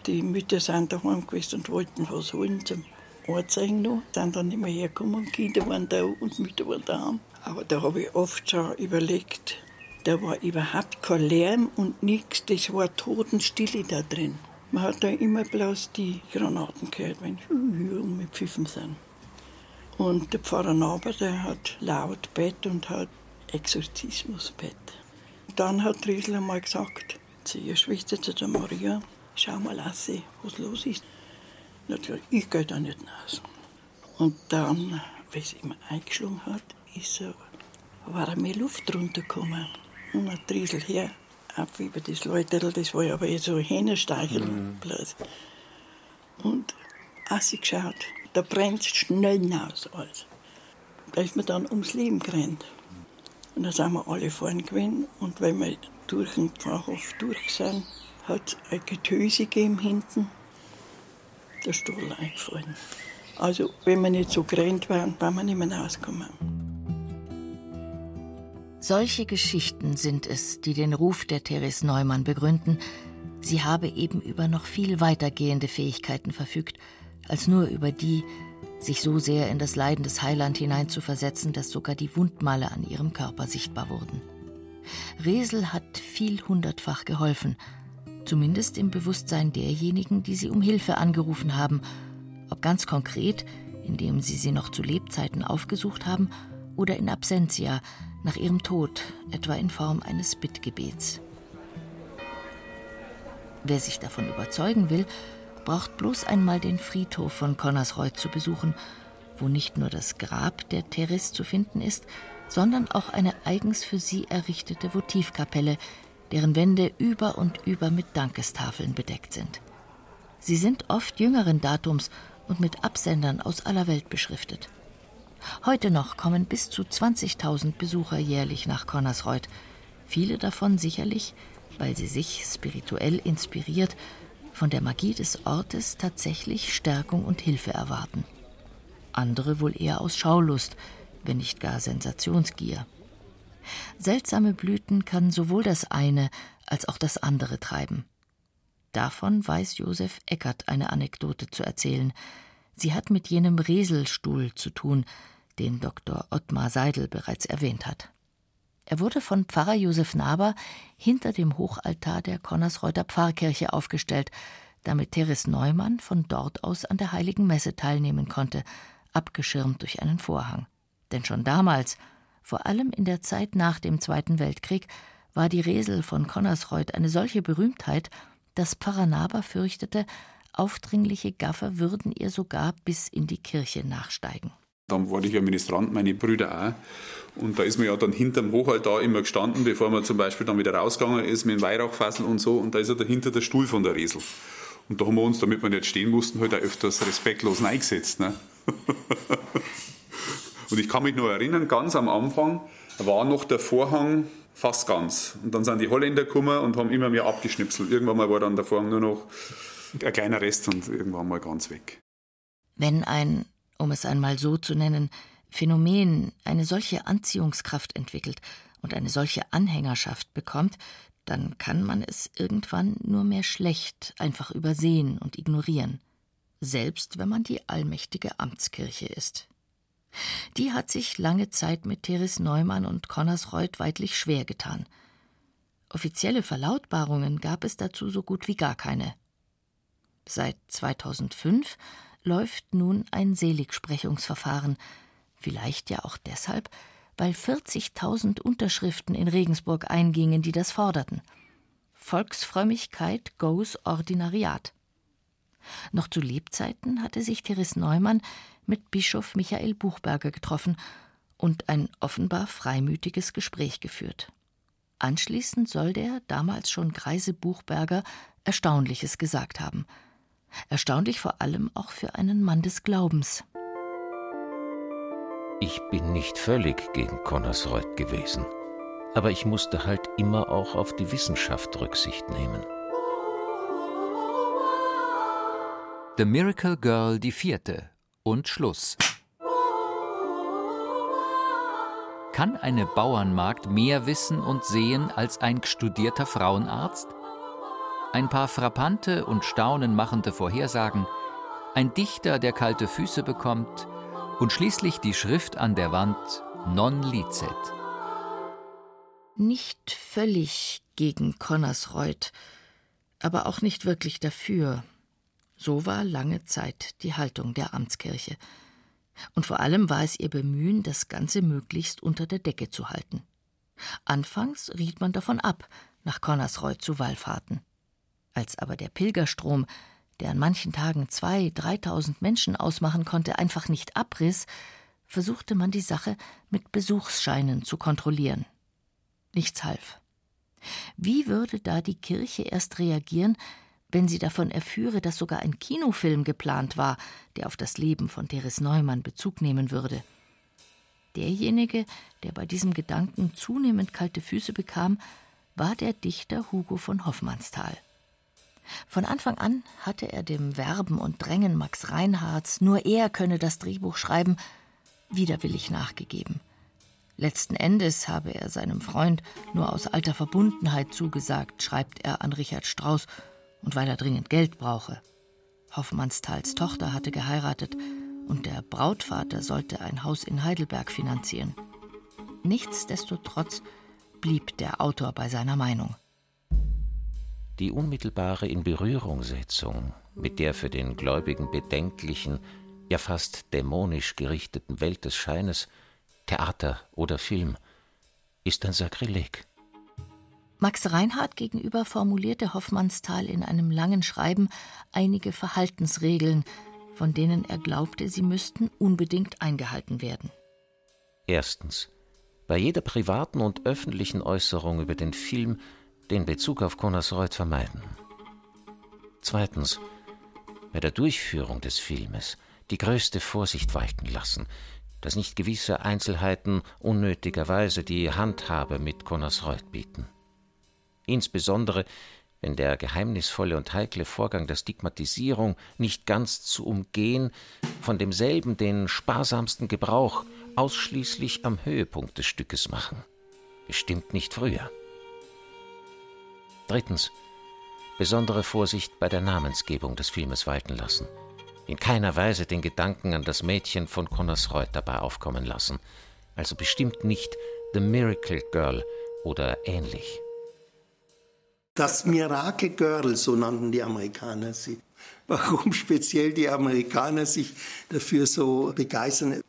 Die Mütter sind daheim gewesen und wollten was holen zum Anzeigen noch. Sind dann nicht mehr hergekommen. Kinder waren da und Mütter waren da. Aber da habe ich oft schon überlegt, da war überhaupt kein Lärm und nichts. Das war Totenstille da drin. Man hat da immer bloß die Granaten gehört, wenn sie mit Pfiffen sind. Und der Pfarrer Naber, der hat laut Bett und hat Exorzismusbett. Dann hat Riesel einmal gesagt, zu ihrer Schwester, zu der Maria, schau mal, Lassi, was los ist. Natürlich, ich gehe da nicht raus. Und dann, wie es immer eingeschlagen hat, ist so, war mehr Luft runtergekommen. Und ein Driesel her, ab über das Leuterl, das war ja aber jetzt so ein Hähnersteichel mhm. bloß. Und ich geschaut, da brennt schnell hinaus alles. Da ist mir dann ums Leben gerannt. Und dann sind wir alle vorne gewesen. Und wenn wir durch den Pfarrhof durch sind, hat es ein Getöse gegeben hinten. Der Stuhl eingefallen. Also, wenn wir nicht so gerannt wären, wären wir nicht mehr rausgekommen. Solche Geschichten sind es, die den Ruf der Therese Neumann begründen. Sie habe eben über noch viel weitergehende Fähigkeiten verfügt, als nur über die, sich so sehr in das Leiden des Heiland hineinzuversetzen, dass sogar die Wundmale an ihrem Körper sichtbar wurden. Resel hat vielhundertfach geholfen, zumindest im Bewusstsein derjenigen, die sie um Hilfe angerufen haben, ob ganz konkret, indem sie sie noch zu Lebzeiten aufgesucht haben, oder in Absentia, nach ihrem Tod, etwa in Form eines Bittgebets. Wer sich davon überzeugen will, braucht bloß einmal den Friedhof von Connersreuth zu besuchen, wo nicht nur das Grab der Therese zu finden ist, sondern auch eine eigens für sie errichtete Votivkapelle, deren Wände über und über mit Dankestafeln bedeckt sind. Sie sind oft jüngeren Datums und mit Absendern aus aller Welt beschriftet. Heute noch kommen bis zu 20.000 Besucher jährlich nach Connersreuth, viele davon sicherlich, weil sie sich spirituell inspiriert von der Magie des Ortes tatsächlich Stärkung und Hilfe erwarten. Andere wohl eher aus Schaulust, wenn nicht gar Sensationsgier. Seltsame Blüten kann sowohl das eine als auch das andere treiben. Davon weiß Josef Eckert eine Anekdote zu erzählen. Sie hat mit jenem Reselstuhl zu tun, den Dr. Ottmar Seidel bereits erwähnt hat. Er wurde von Pfarrer Josef Naber hinter dem Hochaltar der Konnersreuter Pfarrkirche aufgestellt, damit Therese Neumann von dort aus an der heiligen Messe teilnehmen konnte, abgeschirmt durch einen Vorhang. Denn schon damals, vor allem in der Zeit nach dem Zweiten Weltkrieg, war die Resel von Connersreuth eine solche Berühmtheit, dass Pfarrer Naber fürchtete, aufdringliche Gaffer würden ihr sogar bis in die Kirche nachsteigen. Dann war ich ja Ministrant, meine Brüder auch. Und da ist man ja dann hinterm Hochaltar immer gestanden, bevor man zum Beispiel dann wieder rausgegangen ist mit dem Weihrauchfassel und so. Und da ist ja dahinter der Stuhl von der Resel. Und da haben wir uns, damit wir nicht stehen mussten, halt auch öfters respektlos eingesetzt. Ne? (laughs) und ich kann mich noch erinnern, ganz am Anfang war noch der Vorhang fast ganz. Und dann sind die Holländer gekommen und haben immer mehr abgeschnipselt. Irgendwann mal war dann der Vorhang nur noch ein kleiner Rest und irgendwann mal ganz weg. Wenn ein um es einmal so zu nennen, Phänomen eine solche Anziehungskraft entwickelt und eine solche Anhängerschaft bekommt, dann kann man es irgendwann nur mehr schlecht einfach übersehen und ignorieren, selbst wenn man die allmächtige Amtskirche ist. Die hat sich lange Zeit mit Therese Neumann und Connersreuth weidlich schwer getan. Offizielle Verlautbarungen gab es dazu so gut wie gar keine. Seit 2005 läuft nun ein Seligsprechungsverfahren, vielleicht ja auch deshalb, weil 40.000 Unterschriften in Regensburg eingingen, die das forderten. Volksfrömmigkeit goes Ordinariat. Noch zu Lebzeiten hatte sich Therese Neumann mit Bischof Michael Buchberger getroffen und ein offenbar freimütiges Gespräch geführt. Anschließend soll der damals schon greise Buchberger Erstaunliches gesagt haben – Erstaunlich vor allem auch für einen Mann des Glaubens. Ich bin nicht völlig gegen Connersreuth gewesen, aber ich musste halt immer auch auf die Wissenschaft Rücksicht nehmen. The Miracle Girl die vierte und Schluss. Kann eine Bauernmagd mehr wissen und sehen als ein studierter Frauenarzt? Ein paar frappante und staunenmachende Vorhersagen, ein Dichter, der kalte Füße bekommt und schließlich die Schrift an der Wand Non licet. Nicht völlig gegen Connersreuth, aber auch nicht wirklich dafür. So war lange Zeit die Haltung der Amtskirche. Und vor allem war es ihr Bemühen, das Ganze möglichst unter der Decke zu halten. Anfangs riet man davon ab, nach Connersreuth zu Wallfahrten. Als aber der Pilgerstrom, der an manchen Tagen zwei, dreitausend Menschen ausmachen konnte, einfach nicht abriss, versuchte man die Sache mit Besuchsscheinen zu kontrollieren. Nichts half. Wie würde da die Kirche erst reagieren, wenn sie davon erführe, dass sogar ein Kinofilm geplant war, der auf das Leben von Therese Neumann Bezug nehmen würde? Derjenige, der bei diesem Gedanken zunehmend kalte Füße bekam, war der Dichter Hugo von Hoffmannsthal. Von Anfang an hatte er dem Werben und Drängen Max Reinhardts, nur er könne das Drehbuch schreiben, widerwillig nachgegeben. Letzten Endes habe er seinem Freund nur aus alter Verbundenheit zugesagt, schreibt er an Richard Strauss, und weil er dringend Geld brauche. Hoffmannsthals Tochter hatte geheiratet und der Brautvater sollte ein Haus in Heidelberg finanzieren. Nichtsdestotrotz blieb der Autor bei seiner Meinung. Die unmittelbare Inberührungsetzung mit der für den Gläubigen bedenklichen, ja fast dämonisch gerichteten Welt des Scheines, Theater oder Film, ist ein Sakrileg. Max Reinhardt gegenüber formulierte Hoffmannsthal in einem langen Schreiben einige Verhaltensregeln, von denen er glaubte, sie müssten unbedingt eingehalten werden. Erstens. Bei jeder privaten und öffentlichen Äußerung über den Film den Bezug auf Konasreuth vermeiden. Zweitens. Bei der Durchführung des Filmes die größte Vorsicht walten lassen, dass nicht gewisse Einzelheiten unnötigerweise die Handhabe mit Konasreuth bieten. Insbesondere wenn der geheimnisvolle und heikle Vorgang der Stigmatisierung nicht ganz zu umgehen, von demselben den sparsamsten Gebrauch ausschließlich am Höhepunkt des Stückes machen. Bestimmt nicht früher. Drittens. Besondere Vorsicht bei der Namensgebung des Filmes walten lassen. In keiner Weise den Gedanken an das Mädchen von Connersreuth dabei aufkommen lassen. Also bestimmt nicht The Miracle Girl oder ähnlich. Das Miracle Girl, so nannten die Amerikaner sie. Warum speziell die Amerikaner sich dafür so begeistern,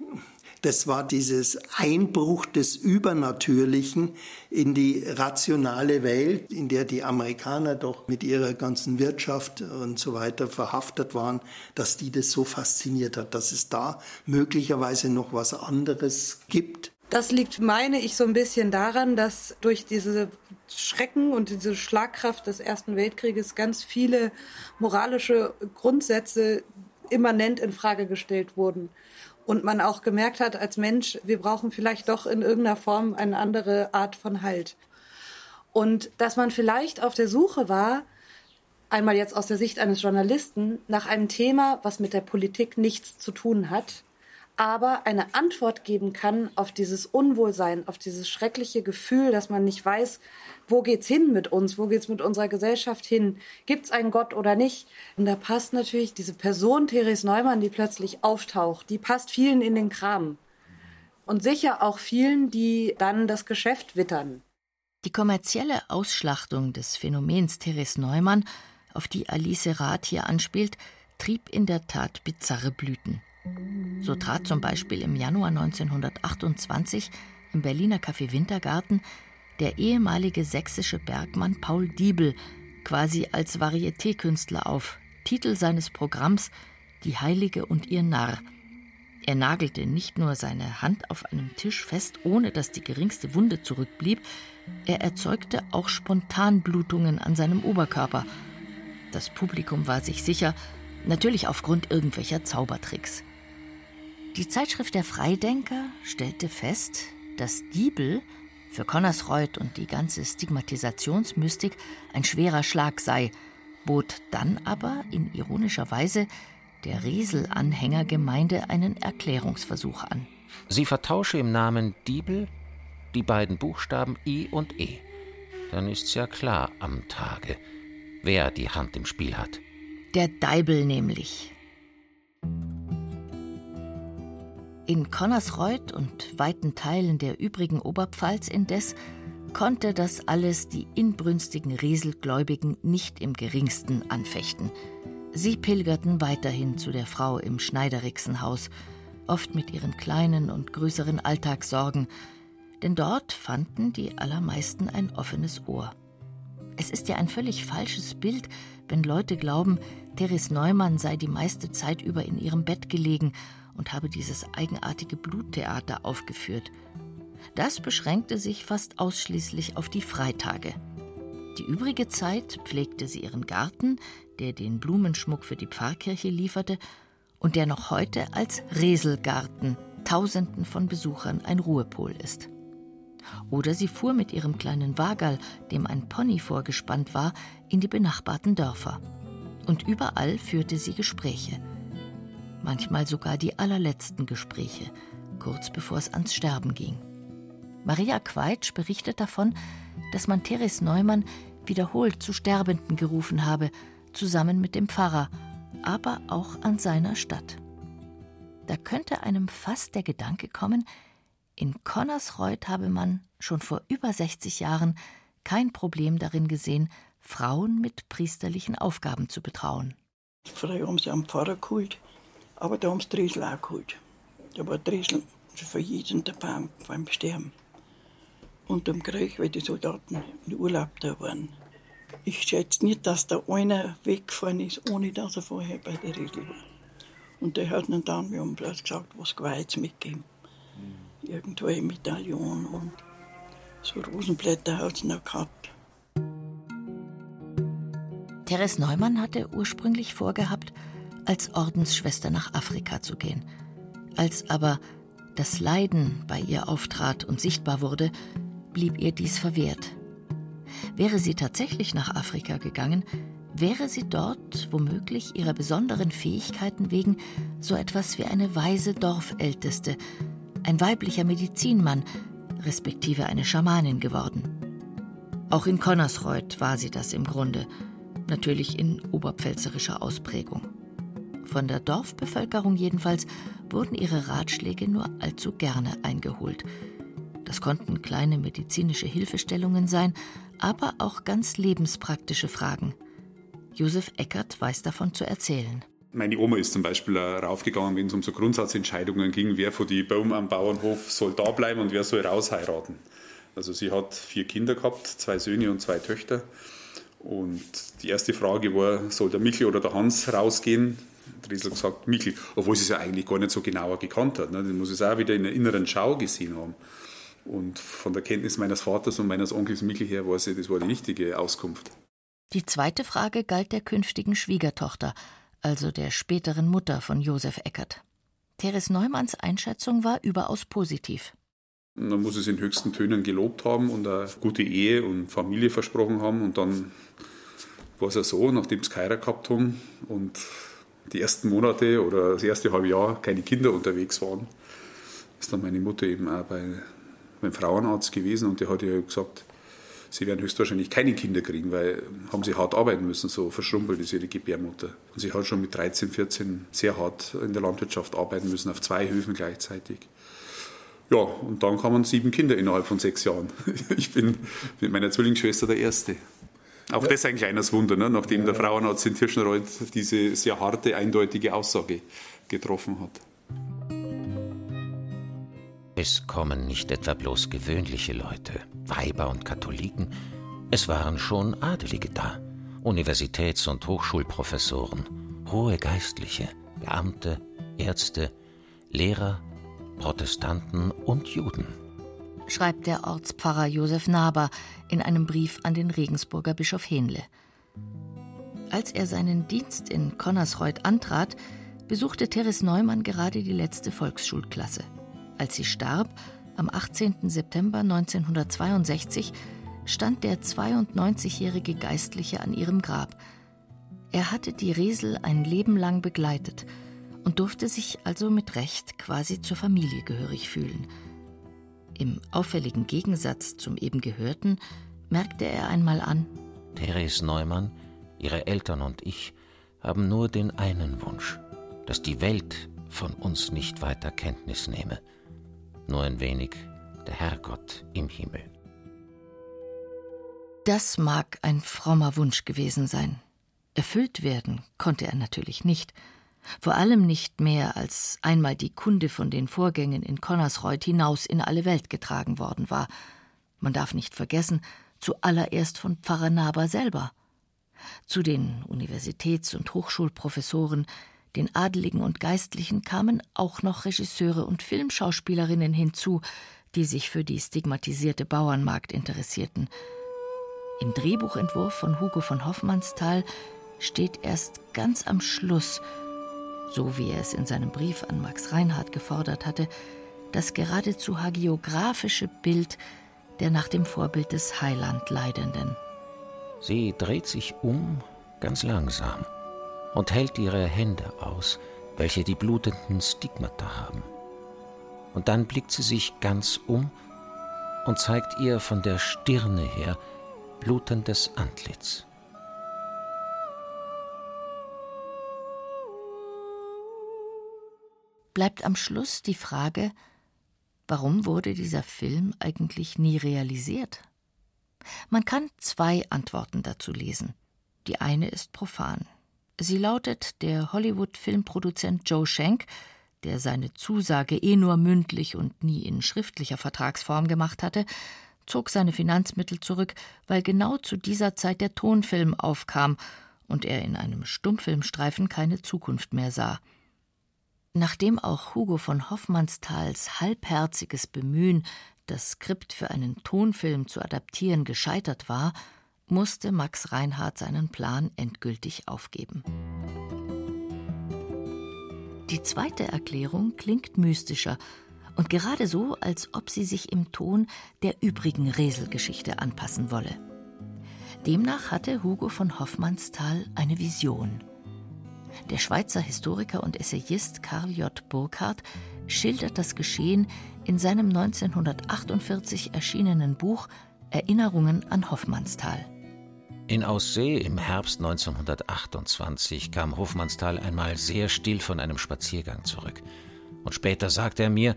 das war dieses Einbruch des Übernatürlichen in die rationale Welt, in der die Amerikaner doch mit ihrer ganzen Wirtschaft und so weiter verhaftet waren, dass die das so fasziniert hat, dass es da möglicherweise noch was anderes gibt. Das liegt, meine ich, so ein bisschen daran, dass durch diese Schrecken und diese Schlagkraft des Ersten Weltkrieges ganz viele moralische Grundsätze immanent in Frage gestellt wurden. Und man auch gemerkt hat als Mensch, wir brauchen vielleicht doch in irgendeiner Form eine andere Art von Halt. Und dass man vielleicht auf der Suche war, einmal jetzt aus der Sicht eines Journalisten, nach einem Thema, was mit der Politik nichts zu tun hat, aber eine Antwort geben kann auf dieses Unwohlsein, auf dieses schreckliche Gefühl, dass man nicht weiß, wo geht's hin mit uns, wo geht's mit unserer Gesellschaft hin, gibt's einen Gott oder nicht? Und da passt natürlich diese Person Therese Neumann, die plötzlich auftaucht, die passt vielen in den Kram. Und sicher auch vielen, die dann das Geschäft wittern. Die kommerzielle Ausschlachtung des Phänomens Therese Neumann, auf die Alice Rath hier anspielt, trieb in der Tat bizarre Blüten. So trat zum Beispiel im Januar 1928 im Berliner Café Wintergarten der ehemalige sächsische Bergmann Paul Diebel quasi als Varieté-Künstler auf. Titel seines Programms Die Heilige und ihr Narr. Er nagelte nicht nur seine Hand auf einem Tisch fest, ohne dass die geringste Wunde zurückblieb, er erzeugte auch Spontanblutungen an seinem Oberkörper. Das Publikum war sich sicher, natürlich aufgrund irgendwelcher Zaubertricks. Die Zeitschrift der Freidenker stellte fest, dass Diebel für Connersreuth und die ganze Stigmatisationsmystik ein schwerer Schlag sei, bot dann aber in ironischer Weise der Riesel-Anhängergemeinde einen Erklärungsversuch an. Sie vertausche im Namen Diebel die beiden Buchstaben I und E. Dann ist's ja klar am Tage, wer die Hand im Spiel hat. Der Deibel nämlich, In Connersreuth und weiten Teilen der übrigen Oberpfalz indes konnte das alles die inbrünstigen Rieselgläubigen nicht im geringsten anfechten. Sie pilgerten weiterhin zu der Frau im Schneiderixenhaus, oft mit ihren kleinen und größeren Alltagssorgen, denn dort fanden die allermeisten ein offenes Ohr. Es ist ja ein völlig falsches Bild, wenn Leute glauben, Therese Neumann sei die meiste Zeit über in ihrem Bett gelegen und habe dieses eigenartige Bluttheater aufgeführt. Das beschränkte sich fast ausschließlich auf die Freitage. Die übrige Zeit pflegte sie ihren Garten, der den Blumenschmuck für die Pfarrkirche lieferte und der noch heute als Reselgarten Tausenden von Besuchern ein Ruhepol ist. Oder sie fuhr mit ihrem kleinen Wagerl, dem ein Pony vorgespannt war, in die benachbarten Dörfer. Und überall führte sie Gespräche. Manchmal sogar die allerletzten Gespräche, kurz bevor es ans Sterben ging. Maria Queitsch berichtet davon, dass man Therese Neumann wiederholt zu Sterbenden gerufen habe, zusammen mit dem Pfarrer, aber auch an seiner Stadt. Da könnte einem fast der Gedanke kommen, in Connersreuth habe man schon vor über 60 Jahren kein Problem darin gesehen, Frauen mit priesterlichen Aufgaben zu betrauen. Früher haben sie einen Pfarrer geholt, aber da haben sie Dresel auch geholt. Da war Dresel für jeden dabei beim Sterben. Und am Krieg, weil die Soldaten in Urlaub da waren. Ich schätze nicht, dass da einer weggefahren ist, ohne dass er vorher bei der Dresel war. Und der hat dann, wir haben bloß gesagt, was Geweiz mitgeben. Mhm. Irgendwo ein Medaillon und so Rosenblätter hat es noch gehabt. Therese Neumann hatte ursprünglich vorgehabt, als Ordensschwester nach Afrika zu gehen. Als aber das Leiden bei ihr auftrat und sichtbar wurde, blieb ihr dies verwehrt. Wäre sie tatsächlich nach Afrika gegangen, wäre sie dort womöglich ihrer besonderen Fähigkeiten wegen so etwas wie eine weise Dorfälteste, ein weiblicher Medizinmann, respektive eine Schamanin geworden. Auch in Connersreuth war sie das im Grunde, natürlich in oberpfälzerischer Ausprägung. Von der Dorfbevölkerung jedenfalls wurden ihre Ratschläge nur allzu gerne eingeholt. Das konnten kleine medizinische Hilfestellungen sein, aber auch ganz lebenspraktische Fragen. Josef Eckert weiß davon zu erzählen. Meine Oma ist zum Beispiel raufgegangen, wenn es um so Grundsatzentscheidungen ging, wer von den Baum am Bauernhof soll da bleiben und wer soll rausheiraten. Also sie hat vier Kinder gehabt, zwei Söhne und zwei Töchter. Und die erste Frage war, soll der Michel oder der Hans rausgehen? Driesel gesagt, Michel, obwohl sie es ja eigentlich gar nicht so genauer gekannt hat. Ne? Den muss es auch wieder in der inneren Schau gesehen haben. Und von der Kenntnis meines Vaters und meines Onkels Michel her war sie, das war die richtige Auskunft. Die zweite Frage galt der künftigen Schwiegertochter, also der späteren Mutter von Josef Eckert. Therese Neumanns Einschätzung war überaus positiv. Man muss es in höchsten Tönen gelobt haben und eine gute Ehe und Familie versprochen haben. Und dann war es ja so, nachdem sie keiner gehabt haben und die ersten Monate oder das erste halbe Jahr keine Kinder unterwegs waren, ist dann meine Mutter eben auch bei, beim Frauenarzt gewesen und der hat ja gesagt, sie werden höchstwahrscheinlich keine Kinder kriegen, weil haben sie hart arbeiten müssen, so verschrumpelt ist ihre Gebärmutter. Und sie hat schon mit 13, 14 sehr hart in der Landwirtschaft arbeiten müssen, auf zwei Höfen gleichzeitig. Ja, und dann kamen sieben Kinder innerhalb von sechs Jahren. (laughs) Ich bin mit meiner Zwillingsschwester der Erste. Auch ja. das ist ein kleines Wunder, ne? nachdem ja. der Frauenarzt in Tirschenreuth diese sehr harte, eindeutige Aussage getroffen hat. Es kommen nicht etwa bloß gewöhnliche Leute, Weiber und Katholiken, es waren schon Adelige da, Universitäts- und Hochschulprofessoren, hohe Geistliche, Beamte, Ärzte, Lehrer, Protestanten und Juden. Schreibt der Ortspfarrer Josef Naber in einem Brief an den Regensburger Bischof Henle. Als er seinen Dienst in Connersreuth antrat, besuchte Therese Neumann gerade die letzte Volksschulklasse. Als sie starb, am 18. September 1962, stand der 92-jährige Geistliche an ihrem Grab. Er hatte die Resel ein Leben lang begleitet und durfte sich also mit Recht quasi zur Familie gehörig fühlen. Im auffälligen Gegensatz zum eben Gehörten merkte er einmal an: Therese Neumann, ihre Eltern und ich haben nur den einen Wunsch, dass die Welt von uns nicht weiter Kenntnis nehme nur ein wenig der Herrgott im Himmel. Das mag ein frommer Wunsch gewesen sein. Erfüllt werden konnte er natürlich nicht. Vor allem nicht mehr, als einmal die Kunde von den Vorgängen in Connersreuth hinaus in alle Welt getragen worden war. Man darf nicht vergessen, zuallererst von Pfarrer Naber selber. Zu den Universitäts- und Hochschulprofessoren, den Adeligen und Geistlichen kamen auch noch Regisseure und Filmschauspielerinnen hinzu, die sich für die stigmatisierte Bauernmagd interessierten. Im Drehbuchentwurf von Hugo von Hoffmannsthal steht erst ganz am Schluss so wie er es in seinem Brief an Max Reinhardt gefordert hatte, das geradezu hagiographische Bild der nach dem Vorbild des Heiland Leidenden. Sie dreht sich um, ganz langsam, und hält ihre Hände aus, welche die blutenden Stigmata haben. Und dann blickt sie sich ganz um und zeigt ihr von der Stirne her blutendes Antlitz. Bleibt am Schluss die Frage, warum wurde dieser Film eigentlich nie realisiert? Man kann zwei Antworten dazu lesen. Die eine ist profan. Sie lautet, der Hollywood-Filmproduzent Joe Schenk, der seine Zusage eh nur mündlich und nie in schriftlicher Vertragsform gemacht hatte, zog seine Finanzmittel zurück, weil genau zu dieser Zeit der Tonfilm aufkam und er in einem Stummfilmstreifen keine Zukunft mehr sah. Nachdem auch Hugo von Hoffmannsthals halbherziges Bemühen, das Skript für einen Tonfilm zu adaptieren, gescheitert war, musste Max Reinhardt seinen Plan endgültig aufgeben. Die zweite Erklärung klingt mystischer und gerade so, als ob sie sich im Ton der übrigen Reselgeschichte anpassen wolle. Demnach hatte Hugo von Hoffmannsthal eine Vision. Der Schweizer Historiker und Essayist Karl J. Burkhardt schildert das Geschehen in seinem 1948 erschienenen Buch Erinnerungen an Hoffmannsthal. In Aussee im Herbst 1928 kam Hofmannsthal einmal sehr still von einem Spaziergang zurück. Und später sagte er mir,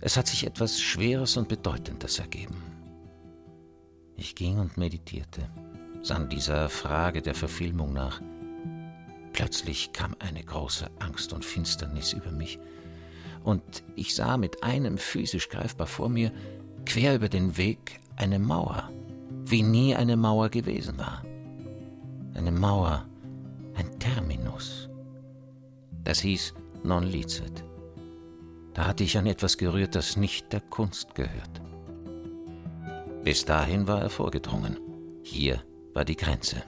es hat sich etwas Schweres und Bedeutendes ergeben. Ich ging und meditierte, sann dieser Frage der Verfilmung nach. Plötzlich kam eine große Angst und Finsternis über mich, und ich sah mit einem physisch greifbar vor mir, quer über den Weg, eine Mauer, wie nie eine Mauer gewesen war. Eine Mauer, ein Terminus. Das hieß non licet. Da hatte ich an etwas gerührt, das nicht der Kunst gehört. Bis dahin war er vorgedrungen. Hier war die Grenze.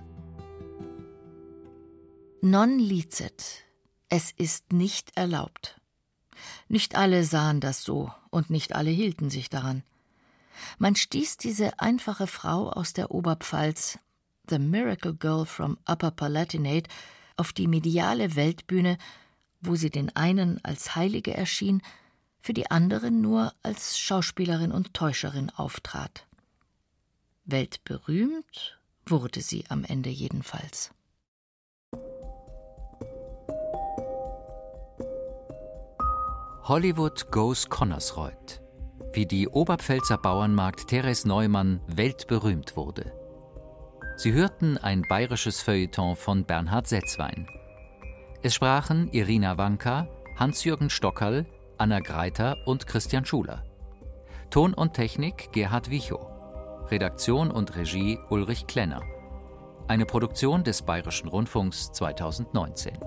Non licet. Es ist nicht erlaubt. Nicht alle sahen das so und nicht alle hielten sich daran. Man stieß diese einfache Frau aus der Oberpfalz, The Miracle Girl from Upper Palatinate, auf die mediale Weltbühne, wo sie den einen als Heilige erschien, für die anderen nur als Schauspielerin und Täuscherin auftrat. Weltberühmt wurde sie am Ende jedenfalls. Hollywood Goes Connersreuth. Wie die Oberpfälzer Bauernmarkt Therese Neumann weltberühmt wurde. Sie hörten ein bayerisches Feuilleton von Bernhard Setzwein. Es sprachen Irina Wanka, Hans-Jürgen Stockerl, Anna Greiter und Christian Schuler. Ton und Technik Gerhard Wichow. Redaktion und Regie Ulrich Klenner. Eine Produktion des Bayerischen Rundfunks 2019.